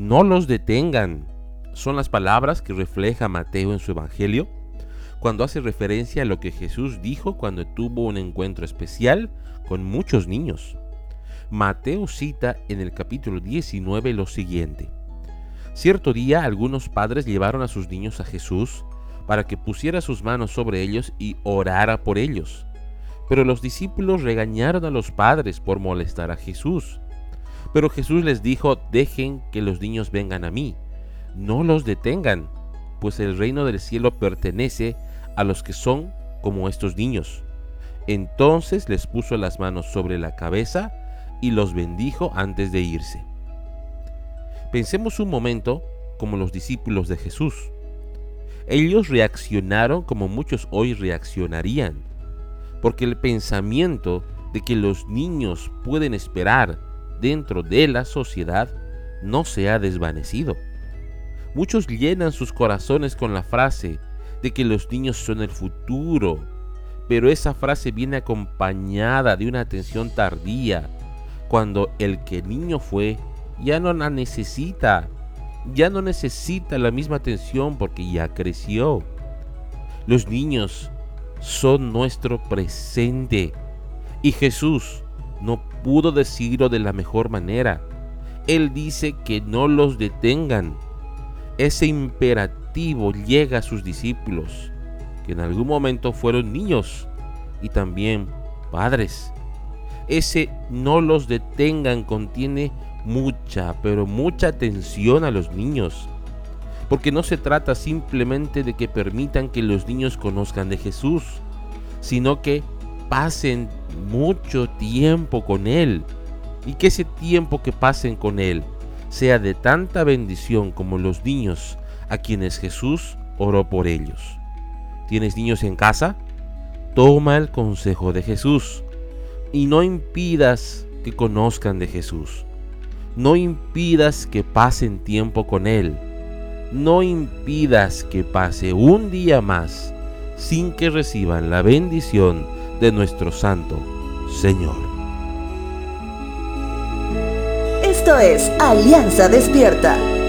no los detengan. Son las palabras que refleja Mateo en su Evangelio cuando hace referencia a lo que Jesús dijo cuando tuvo un encuentro especial con muchos niños. Mateo cita en el capítulo 19 lo siguiente. Cierto día algunos padres llevaron a sus niños a Jesús para que pusiera sus manos sobre ellos y orara por ellos. Pero los discípulos regañaron a los padres por molestar a Jesús. Pero Jesús les dijo, dejen que los niños vengan a mí, no los detengan, pues el reino del cielo pertenece a los que son como estos niños. Entonces les puso las manos sobre la cabeza y los bendijo antes de irse. Pensemos un momento como los discípulos de Jesús. Ellos reaccionaron como muchos hoy reaccionarían, porque el pensamiento de que los niños pueden esperar dentro de la sociedad no se ha desvanecido. Muchos llenan sus corazones con la frase de que los niños son el futuro, pero esa frase viene acompañada de una atención tardía, cuando el que niño fue ya no la necesita, ya no necesita la misma atención porque ya creció. Los niños son nuestro presente y Jesús no pudo decirlo de la mejor manera. Él dice que no los detengan. Ese imperativo llega a sus discípulos, que en algún momento fueron niños y también padres. Ese no los detengan contiene mucha, pero mucha atención a los niños. Porque no se trata simplemente de que permitan que los niños conozcan de Jesús, sino que pasen mucho tiempo con Él y que ese tiempo que pasen con Él sea de tanta bendición como los niños a quienes Jesús oró por ellos. ¿Tienes niños en casa? Toma el consejo de Jesús y no impidas que conozcan de Jesús. No impidas que pasen tiempo con Él. No impidas que pase un día más sin que reciban la bendición de nuestro Santo Señor. Esto es Alianza Despierta.